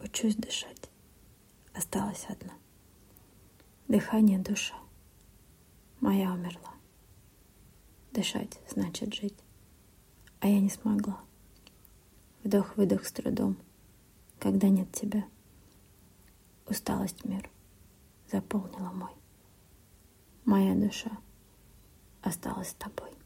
учусь дышать. Осталась одна. Дыхание душа. Моя умерла. Дышать значит жить. А я не смогла. Вдох-выдох с трудом, когда нет тебя. Усталость мир заполнила мой. Моя душа осталась с тобой.